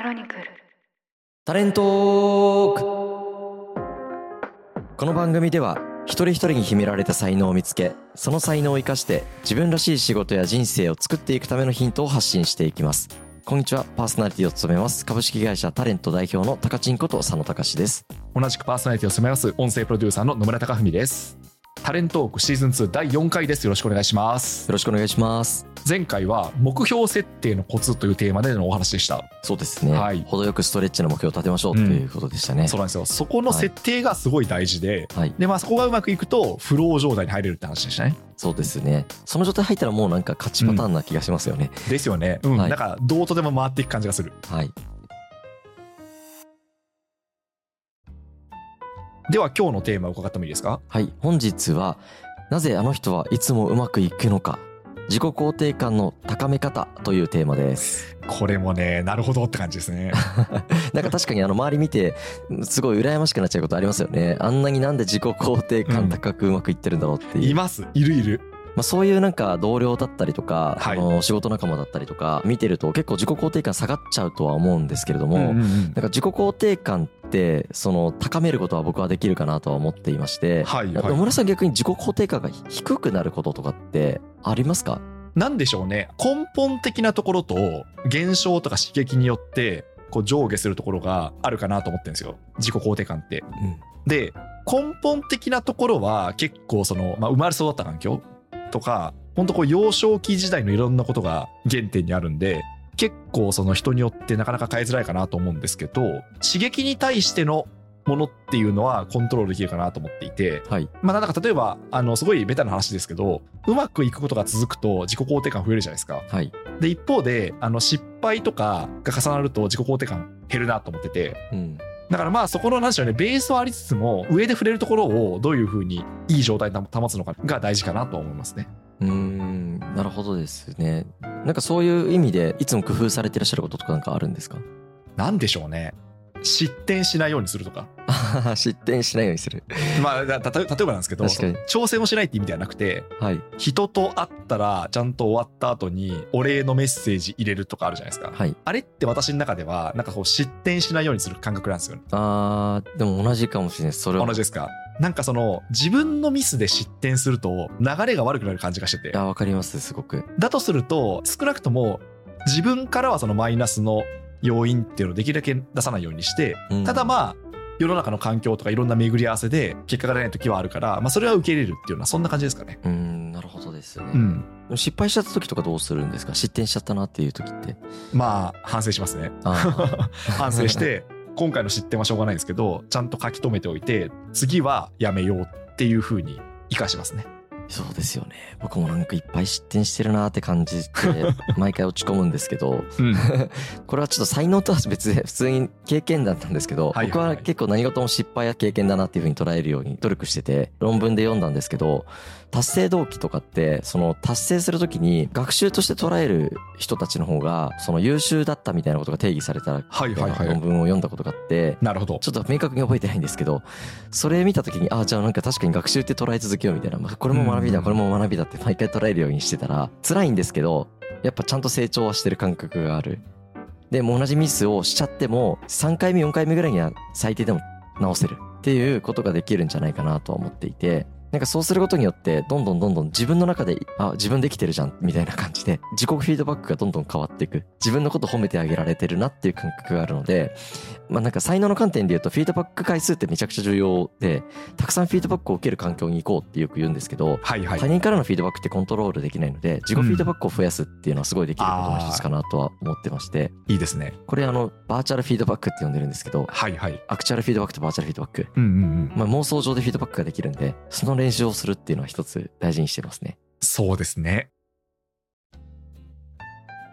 クロニクル。タレントーク。この番組では一人一人に秘められた才能を見つけその才能を生かして自分らしい仕事や人生を作っていくためのヒントを発信していきます。こんにちは。パーソナリティを務めます。株式会社タレント代表の高ちんこと佐野隆です。同じくパーソナリティを務めます音声プロデューサーの野村貴文ですタレントークシーズン2第4回です。よろしくお願いします。よろしくお願いします。前回は目標設定のコツというテーマでのお話でした。そうですね、はい。程よくストレッチの目標を立てましょうということでしたね、そうなんですよ。そこの設定がすごい大事で、はい。でまあそこがうまくいくとフロー状態に入れるって話でしたね。そうですね。その状態入ったらもうなんか勝ちパターンな気がしますよね、ですよね。うん、はい。なんかどうとでも回っていく感じがする。はいでは今日のテーマを伺ってもいいですか？はい、本日はなぜあの人はいつもうまくいくのか。自己肯定感の高め方というテーマです。これもねなるほどって感じですね。なんか確かにあの周り見てすごい羨ましくなっちゃうことありますよね。あんなになんで自己肯定感高くうまくいってるんだろうっていう、います。いるいるまあ、そういうなんか同僚だったりとか、はい。あの仕事仲間だったりとか見てると結構自己肯定感下がっちゃうとは思うんですけれども、うんうんうん。なんか自己肯定感ってその高めることは僕はできるかなとは思っていまして、はいはい。野村さん逆に自己肯定感が低くなることとかってありますか？なんでしょうね。根本的なところと現象とか刺激によってこう上下するところがあるかなと思ってるんですよ。自己肯定感って。で根本的なところは結構その、まあ、生まれ育った環境とか本当こう幼少期時代のいろんなことが原点にあるんで結構その人によってなかなか変えづらいかなと思うんですけど刺激に対してのものっていうのはコントロールできるかなと思っていてはい。まあなんか例えばあのすごいベタな話ですけどうまくいくことが続くと自己肯定感増えるじゃないですか。はい。で一方であの失敗とかが重なると自己肯定感減るなと思っててうんだからまあそこの何でしょうねベースはありつつも上で触れるところをどういうふうにいい状態で保つのかが大事かなと思いますね。うーんなるほどですね。なんかそういう意味でいつも工夫されてらっしゃることとかなんかあるんですか？なんでしょうね失点しないようにするとか。失点しないようにする。まあ例えばなんですけど挑戦をしないって意味ではなくてはい。人と会ったらちゃんと終わった後にお礼のメッセージ入れるとかあるじゃないですか。はい。あれって私の中ではなんかこう失点しないようにする感覚なんですよね。あーでも同じかもしれないです。それは。同じですか。なんかその自分のミスで失点すると流れが悪くなる感じがしてて。いやわかりますすごく。だとすると少なくとも自分からはそのマイナスの要因っていうのをできるだけ出さないようにしてうんただまあ世の中の環境とかいろんな巡り合わせで結果が出ない時はあるから、まあ、それは受け入れるっていうのはそんな感じですかね。うーんなるほどですね、うん、失敗しちゃった時とかどうするんですか？失点しちゃったなっていう時ってまあ反省しますね。反省して今回の失点はしょうがないんですけどちゃんと書き留めておいて次はやめようっていうふうに生かしますね。そうですよね。僕もなんかいっぱい失点してるなって感じて 毎回落ち込むんですけどうん、これはちょっと才能とは別で普通に経験だったんですけど、僕は結構何事も失敗や経験だなっていうふうに捉えるように努力してて論文で読んだんですけど達成動機とかってその達成するときに学習として捉える人たちの方がその優秀だったみたいなことが定義されたはいはいはい。論文を読んだことがあってなるほど。ちょっと明確に覚えてないんですけどそれ見た時にあじゃあなんか確かに学習って捉え続けようみたいな、まあこれも学びだうん。これも学びだって毎回捉えるようにしてたら辛いんですけどやっぱちゃんと成長はしてる感覚がある。でもう同じミスをしちゃっても3回目4回目ぐらいには最低でも直せるっていうことができるんじゃないかなとは思っていてなんかそうすることによってどんどんどんどん自分の中であ自分できてるじゃんみたいな感じで自己フィードバックがどんどん変わっていく自分のこと褒めてあげられてるなっていう感覚があるのでまあなんか才能の観点で言うとフィードバック回数ってめちゃくちゃ重要でたくさんフィードバックを受ける環境に行こうってよく言うんですけどはいはい他。人からのフィードバックってコントロールできないので自己フィードバックを増やすっていうのはすごいできることの一つかなとは思ってましていいですね。これあのバーチャルフィードバックって呼んでるんですけどはいはい。アクチュアルフィードバックとバーチャルフィードバックうんうんうん。まあ、妄想上でフィードバックができるんで、その練習をするっていうのは一つ大事にしてますね。そうですね。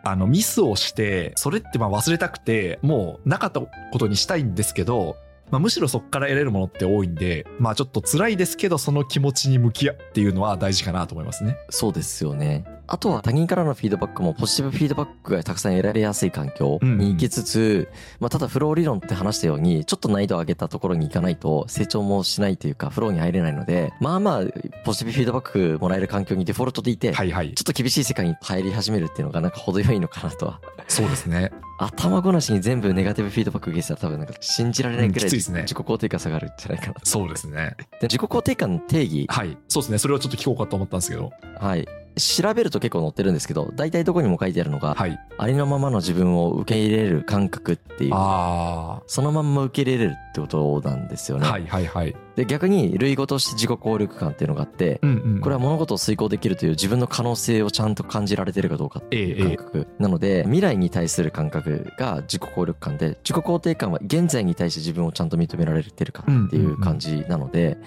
あのミスをしてそれってまあ忘れたくてもうなかったことにしたいんですけど、まあ、むしろそこから得れるものって多いんでまあちょっと辛いですけどその気持ちに向き合うっていうのは大事かなと思いますね。そうですよね。あとは他人からのフィードバックもポジティブフィードバックがたくさん得られやすい環境に行きつつ、まあ、ただフロー理論って話したように、ちょっと難易度を上げたところに行かないと成長もしないというか、フローに入れないので、まあまあ、ポジティブフィードバックもらえる環境にデフォルトでいて、はいはいちょっと厳しい世界に入り始めるっていうのがなんか程よいのかなとは。そうですね頭ごなしに全部ネガティブフィードバック受けてたら多分なんか信じられないくらい自己肯定感下がるんじゃないかな。そうですねで自己肯定感の定義、はいそうですねそれをちょっと聞こうかと思ったんですけどはい。調べると結構載ってるんですけど、大体どこにも書いてあるのが、はい。ありのままの自分を受け入れる感覚っていう、あそのまんま受け入れれるってことなんですよね。あはいはいはい。で、逆に類語として自己効力感っていうのがあって、うんうんこれは物事を遂行できるという自分の可能性をちゃんと感じられてるかどうかっていう感覚なので未来に対する感覚が自己効力感で自己肯定感は現在に対して自分をちゃんと認められてるかっていう感じなので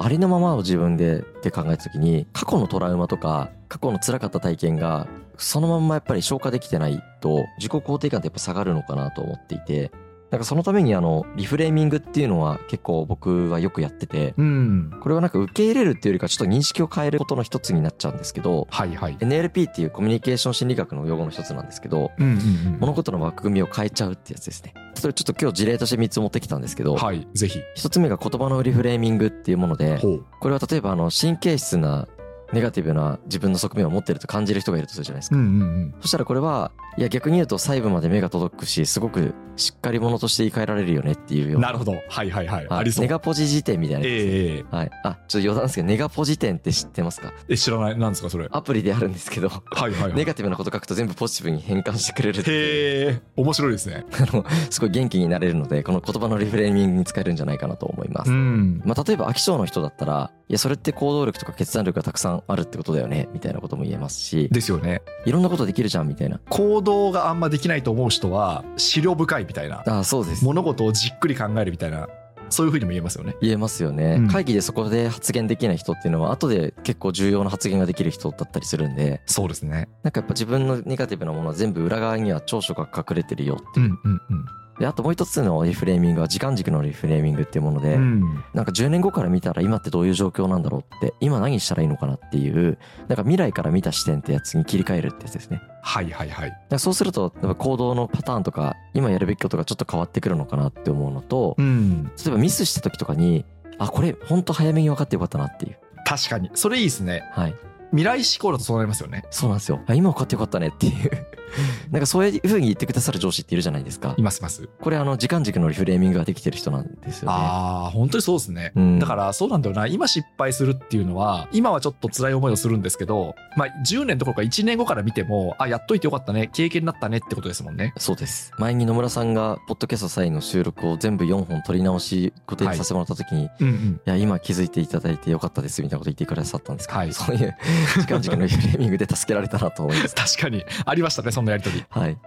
ありのままを自分でって考えた時に過去のトラウマとか過去の辛かった体験がそのまんまやっぱり消化できてないと自己肯定感ってやっぱ下がるのかなと思っていてなんかそのためにあのリフレーミングっていうのは結構僕はよくやっててうん。これはなんか受け入れるっていうよりかちょっと認識を変えることの一つになっちゃうんですけどはいはい。NLP っていうコミュニケーション心理学の用語の一つなんですけどうんうんうん。物事の枠組みを変えちゃうってやつですね。それちょっと今日事例として3つ持ってきたんですけどはいぜひ。1つ目が言葉のリフレーミングっていうものでこれは例えばあの神経質なネガティブな自分の側面を持ってると感じる人がいるとするじゃないですか。うんうんうん。そしたらこれはいや逆に言うと細部まで目が届くしすごくしっかり者として言い換えられるよねっていうような。なるほど。はいはいはい。はい。ありそう。ネガポジ辞典みたいなねええはい。あ、ちょっと余談ですけど、ネガポジ典って知ってますか？え知らない。なんですかそれ？アプリであるんですけど、はいはいはい。ネガティブなこと書くと全部ポジティブに変換してくれるへえ面白いですね。あの、すごい元気になれるので、この言葉のリフレーミングに使えるんじゃないかなと思います。ん。まあ、例えば飽き性の人だったら、いや、それって行動力とか決断力がたくさんあるってことだよね、みたいなことも言えますし、ですよね。いろんなことできるじゃん、みたいな。行動があんまできないと思う人は資料深いみたいなあそうです。物事をじっくり考えるみたいなそういうふうにも言えますよね。言えますよね、うん。会議でそこで発言できない人っていうのは、後で結構重要な発言ができる人だったりするんで、そうですね。なんかやっぱ自分のネガティブなものは全部裏側には長所が隠れてるよってうんうんうんで、あともう一つのリフレーミングは時間軸のリフレーミングっていうもので、うんなんか10年後から見たら今ってどういう状況なんだろうって、今何したらいいのかなっていう、なんか未来から見た視点ってやつに切り替えるってやつですね。はいはいはいそうすると、行動のパターンとか、今やるべきことがちょっと変わってくるのかなって思うのと、うん例えばミスした時とかに、あ、これ本当早めに分かってよかったなっていう。確かにそれいいですねはい。未来思考だとそうなりますよねそうなんですよ。あ今分かってよかったねっていう。なんかそういう風に言ってくださる上司っているじゃないですか。い。ますいます。これあの時間軸のリフレーミングができてる人なんですよね。ああ本当にそうですね、うん。だからそうなんだよな。今失敗するっていうのは今はちょっと辛い思いをするんですけどまあ10年どころか1年後から見てもあやっといてよかったね。経験になったねってことですもんね。そうです。前に野村さんが、ポッドキャスト際の収録を全部4本取り直し、固定させてもらった時に、い、うんうん。や、今気づいていただいてよかったです、みたいなこと言ってくださったんですけど、はい。そういう時間軸のリフレーミングで助けられたなと思います。確かに。ありましたねそんなやりとりはい。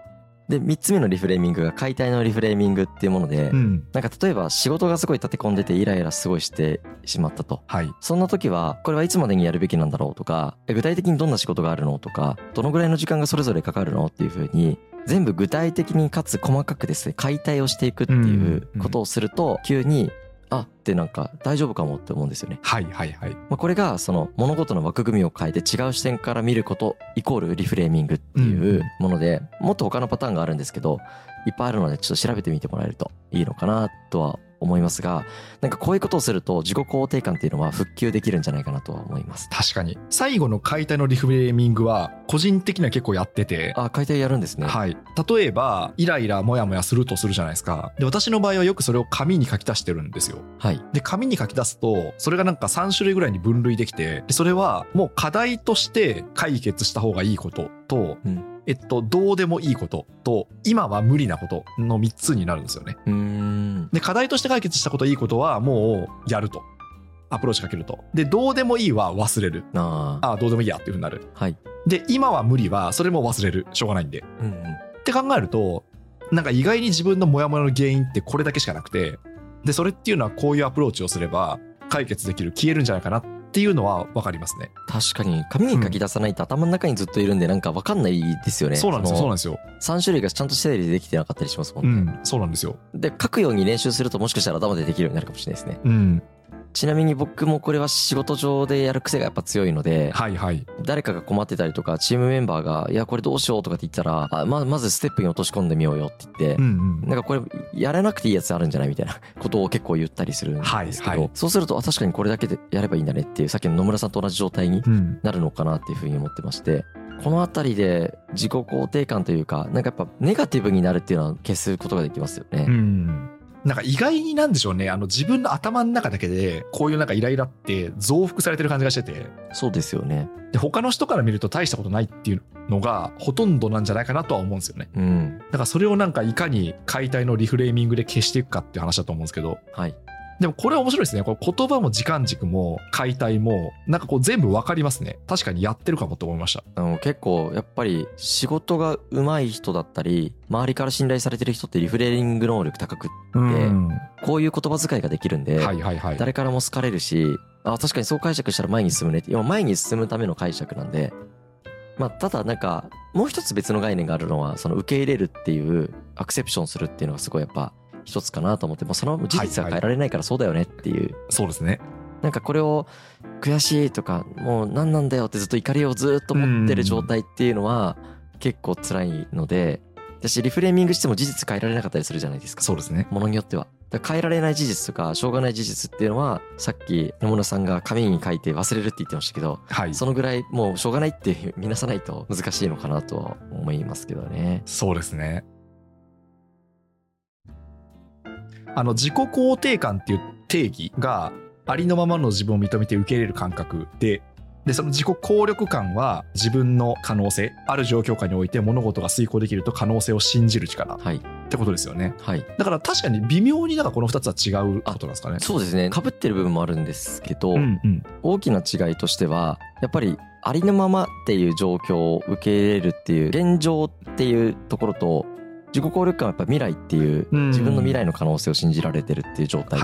で、3つ目のリフレーミングが解体のリフレーミングっていうもので、んなんか例えば仕事がすごい立て込んでてイライラすごいしてしまったと。はいそんな時は、これはいつまでにやるべきなんだろうとか、え具体的にどんな仕事があるのとか、どのぐらいの時間がそれぞれかかるのっていうふうに、全部具体的にかつ細かくですね、解体をしていくっていうことをすると、急に、あってなんか大丈夫かもって思うんですよね。はいはいはいまあ、これがその物事の枠組みを変えて違う視点から見ることイコールリフレーミングっていうもので、もっと他のパターンがあるんですけど、いっぱいあるのでちょっと調べてみてもらえるといいのかなとは思いますが、なんかこういうことをすると自己肯定感っていうのは復旧できるんじゃないかなとは思います。確かに最後の解体のリフレーミングは個人的には結構やっててあ、解体やるんですね。はい、例えばイライラモヤモヤするとするじゃないですかで私の場合はよくそれを紙に書き出してるんですよはい。で紙に書き出すとそれがなんか3種類ぐらいに分類できてでそれはもう課題として解決した方がいいことと、うんえっとどうでもいいことと今は無理なことの3つになるんですよね。で課題として解決したこといいことはもうやるとアプローチかけるとでどうでもいいは忘れるああ。ああどうでもいいやっていうふうになるはい。で今は無理はそれも忘れるしょうがないんでうんうん。って考えるとなんか意外に自分のモヤモヤの原因ってこれだけしかなくてでそれっていうのはこういうアプローチをすれば解決できる消えるんじゃないかなっていうのは分かりますね確かに紙に書き出さないと頭の中にずっといるんでなんかわかんないですよね。そうなんですよそうなんんですよです。3種類がちゃんと整理できてなかったりしますもんね。うんそうなんですよで、書くように練習するともしかしたら頭でできるようになるかもしれないですね。うんちなみに僕もこれは仕事上でやる癖がやっぱ強いので、はいはい。誰かが困ってたりとか、チームメンバーが、いや、これどうしようとかって言ったら、あままずステップに落とし込んでみようよって言ってう、んうん。なんかこれ、やらなくていいやつあるんじゃない？みたいな ことを結構言ったりするんですけど、はいはいそうすると、あ、確かにこれだけでやればいいんだねっていう、さっきの野村さんと同じ状態にうん。なるのかなっていうふうに思ってまして、このあたりで自己肯定感というか、なんかやっぱネガティブになるっていうのは消すことができますよね。うん。なんか意外になんでしょうね。あの自分の頭の中だけで、こういうなんかイライラって増幅されてる感じがしてて、そうですよね。で、他の人から見ると大したことないっていうのがほとんどなんじゃないかなとは思うんですよね。うん。だからそれをなんかいかに解体のリフレーミングで消していくかっていう話だと思うんですけど、はい。でもこれは面白いですね。これ言葉も時間軸も解体も、なんかこう全部わかりますね。確かにやってるかもと思いました。あの結構やっぱり仕事が上手い人だったり、周りから信頼されてる人ってリフレーリング能力高く、うん。こういう言葉遣いができるんで。誰からも好かれるし、あ、確かにそう解釈したら前に進むねって、今前に進むための解釈なんで、まあ、ただなんか、もう一つ別の概念があるのは、その受け入れるっていう、アクセプションするっていうのがすごいやっぱ一つかなと思って、もうその事実は変えられないからそうだよねっていう、そうですね。なんかこれを悔しいとか、もう何なんだよってずっと怒りをずっと持ってる状態っていうのは結構辛いので、私リフレーミングしても事実変えられなかったりするじゃないですか。そうですね。ものによっては。変えられない事実とか、しょうがない事実っていうのは、さっき野村さんが紙に書いて忘れるって言ってましたけど、はい。そのぐらいもうしょうがないって見なさないと難しいのかなとは思いますけどね。そうですね。あの、自己肯定感っていう定義が、ありのままの自分を認めて受け入れる感覚で、で、その自己効力感は自分の可能性、ある状況下において物事が遂行できると可能性を信じる力っはい。てことですよね。はい。だから確かに微妙になんかこの2つは違うことなんですかね。そうですね。被ってる部分もあるんですけど、うんうん。大きな違いとしては、やっぱりありのままっていう状況を受け入れるっていう、現状っていうところと、自己効力感はやっぱ未来っていう、うん自分の未来の可能性を信じられてるっていう状態。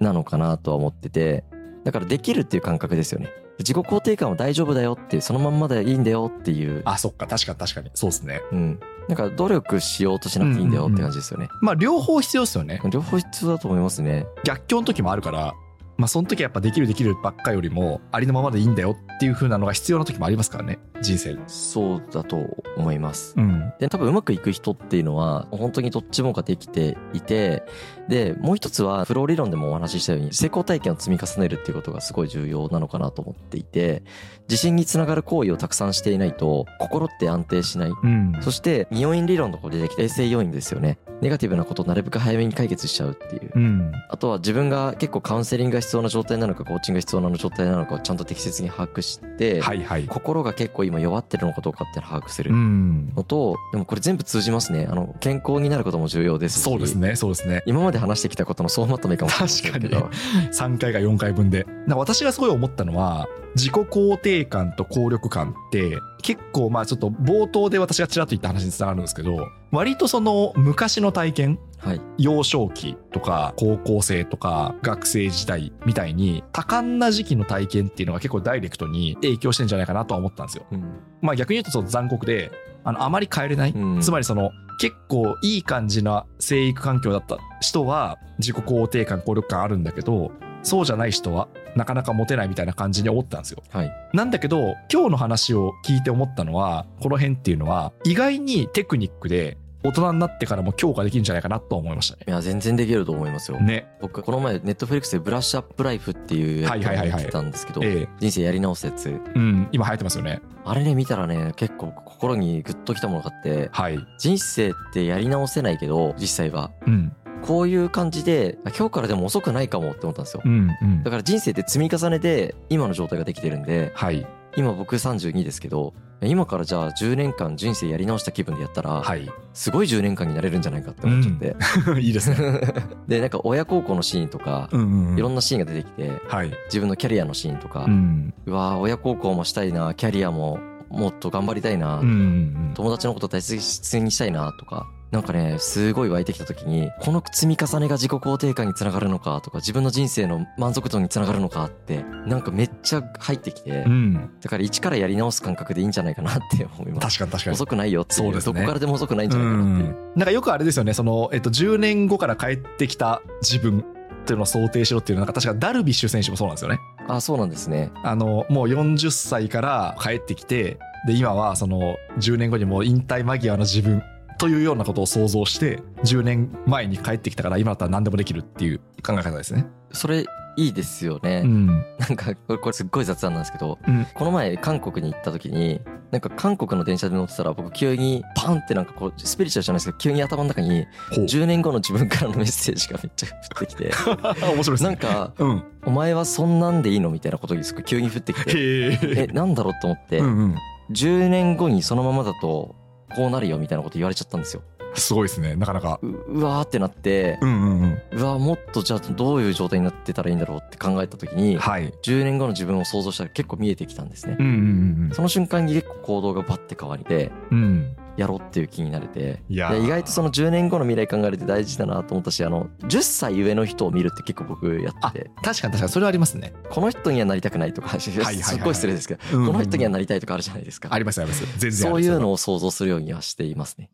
なのかなとは思ってて、だからできるっていう感覚ですよね。自己肯定感は大丈夫だよっていう、そのまんまでいいんだよっていう、あ、そっか、確かに確かに。そうですね。うん。なんか努力しようとしなくていいんだよって感じですよね。まあ、両方必要ですよね。両方必要だと思いますね。逆境の時もあるから、まあ、その時はやっぱできるできるばっかよりも、ありのままでいいんだよっていう風なのが必要な時もありますからね、人生で。そうだと思います。うん。で、多分うまくいく人っていうのは、本当にどっちもができていて、で、もう一つは、フロー理論でもお話ししたように、成功体験を積み重ねるっていうことがすごい重要なのかなと思っていて、自信につながる行為をたくさんしていないと、心って安定しない。うん。そして、二要因理論のところで出てきた冷静要因ですよね。ネガティブなことをなるべく早めに解決しちゃうっていう。うん。あとは自分が結構カウンセリングが必要な状態なのか、コーチングが必要な状態なのかをちゃんと適切に把握して、はいはい。心が結構今弱ってるのかどうかっていうのを把握するうん。のと、でもこれ全部通じますね。あの、健康になることも重要ですし。そうですね、そうですね。今まで話してきたことの総まとめかもしれないけど。確3回か4回分で。なんか私がすごい思ったのは、自己肯定感と効力感って、結構まあちょっと冒頭で私がちらっと言った話につながるんですけど、割とその昔の体験、はい。幼少期とか高校生とか学生時代みたいに多感な時期の体験っていうのが結構ダイレクトに影響してんじゃないかなとは思ったんですよ。うん。まあ逆に言うとその残酷で、あの、あまり変えれない。うんつまりその結構いい感じな生育環境だった人は自己肯定感、効力感あるんだけど、そうじゃない人はなかなか持てないみたいな感じに思ったんですよ。はい。なんだけど、今日の話を聞いて思ったのは、この辺っていうのは、意外にテクニックで大人になってからも強化できるんじゃないかなと思いましたね。いや、全然できると思いますよ。ね。僕、この前、ネットフリックスでブラッシュアップライフっていうやつをはいはいはいはい見てたんですけど、ええ人生やり直すやつ。うん、今流行ってますよね。あれね、見たらね、結構心にグッときたものがあって、はい。人生ってやり直せないけど、実際は。うん。こういう感じで、あ今日からでも遅くないかもって思ったんですよう。ん、うんだ。から人生って積み重ねで今の状態ができてるんで、はい。今僕32ですけど、今からじゃあ10年間人生やり直した気分でやったら、はい。すごい10年間になれるんじゃないかって思っちゃって。いいですね。で、なんか親孝行のシーンとか、うんうんうん。いろんなシーンが出てきて、はい。自分のキャリアのシーンとか、う。うんわー親孝行もしたいな、キャリアももっと頑張りたいな、うんうん友達のこと大切にしたいなとか、なんかね、すごい湧いてきた時に、この積み重ねが自己肯定感につながるのかとか、自分の人生の満足度につながるのかって、なんかめっちゃ入ってきて、うん。うん。だから一からやり直す感覚でいいんじゃないかなって思います。確かに確かに。遅くないよっていうそうですねどこからでも遅くないんじゃないかなっていう。なんかよくあれですよね、その、えっと、10年後から帰ってきた自分っていうのを想定しろっていうのは確かダルビッシュ選手もそうなんですよね。あ、そうなんですね。あのもう40歳から帰ってきてで今はその10年後にもう引退間際の自分というようなことを想像して10年前に帰ってきたから今だったら何でもできるっていう考え方ですね。それいいですよね。ん。なんか、これすっごい雑談なんですけど、うんこの前韓国に行った時に、なんか韓国の電車で乗ってたら僕急にパンってなんかこうスピリチュアルじゃないですけど急に頭の中にほう10年後の自分からのメッセージがめっちゃ降ってきて 面白いね。なんかうん。お前はそんなんでいいのみたいなことに急に降ってきてへえなんだろうと思ってうんうん。10年後にそのままだとこうなるよみたいなこと言われちゃったんですよすごいですね。なかなか。ううわーってなってうんうんうん。うわーもっとじゃあどういう状態になってたらいいんだろうって考えた時にはい。10年後の自分を想像したら結構見えてきたんですねうんうんその瞬間に結構行動がバッて変わりでうん。うん。やろうっていう気になれて。意外とその10年後の未来考えるって大事だなと思ったしあの10歳上の人を見るって結構僕やあってて。確かに確かにそれはありますね。この人にはなりたくないとかすっはいはいはい。ごい失礼ですけどこの人にはなりたいとかあるじゃないですか。ありますあります。全然あそういうのを想像するようにはしていますね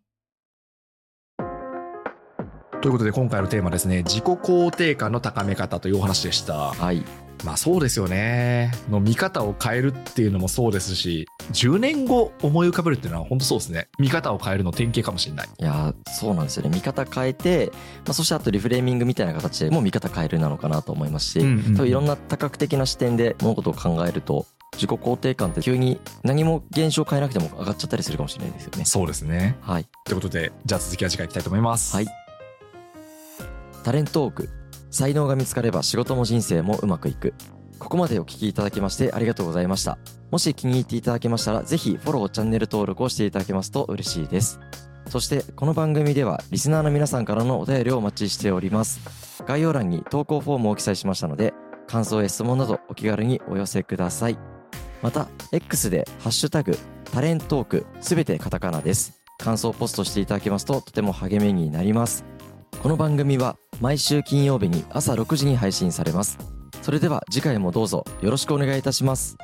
ということで今回のテーマですね自己肯定感の高め方というお話でした。はい。まあそうですよね。の見方を変えるっていうのもそうですし10年後思い浮かべるっていうのは本当そうですね。見方を変えるの典型かもしれない。いやーそうなんですよね。見方変えて、まあ、そしてあとリフレーミングみたいな形でもう見方変えるなのかなと思いますし、うんうんうん。多分いろんな多角的な視点で物事を考えると自己肯定感って急に何も現象変えなくても上がっちゃったりするかもしれないですよね。そうですね。はい。ということでじゃあ続きは次回いきたいと思います。はいタレントーク。才能が見つかれば仕事も人生もうまくいく。ここまでお聞きいただきましてありがとうございました。もし気に入っていただけましたらぜひフォローチャンネル登録をしていただけますと嬉しいです。そしてこの番組ではリスナーの皆さんからのお便りをお待ちしております。概要欄に投稿フォームを記載しましたので感想や質問などお気軽にお寄せください。また X で「ハッシュタグタレントーク」すべてカタカナです。感想をポストしていただけますととても励みになります。この番組は毎週金曜日に朝6時に配信されます。それでは次回もどうぞよろしくお願いいたします。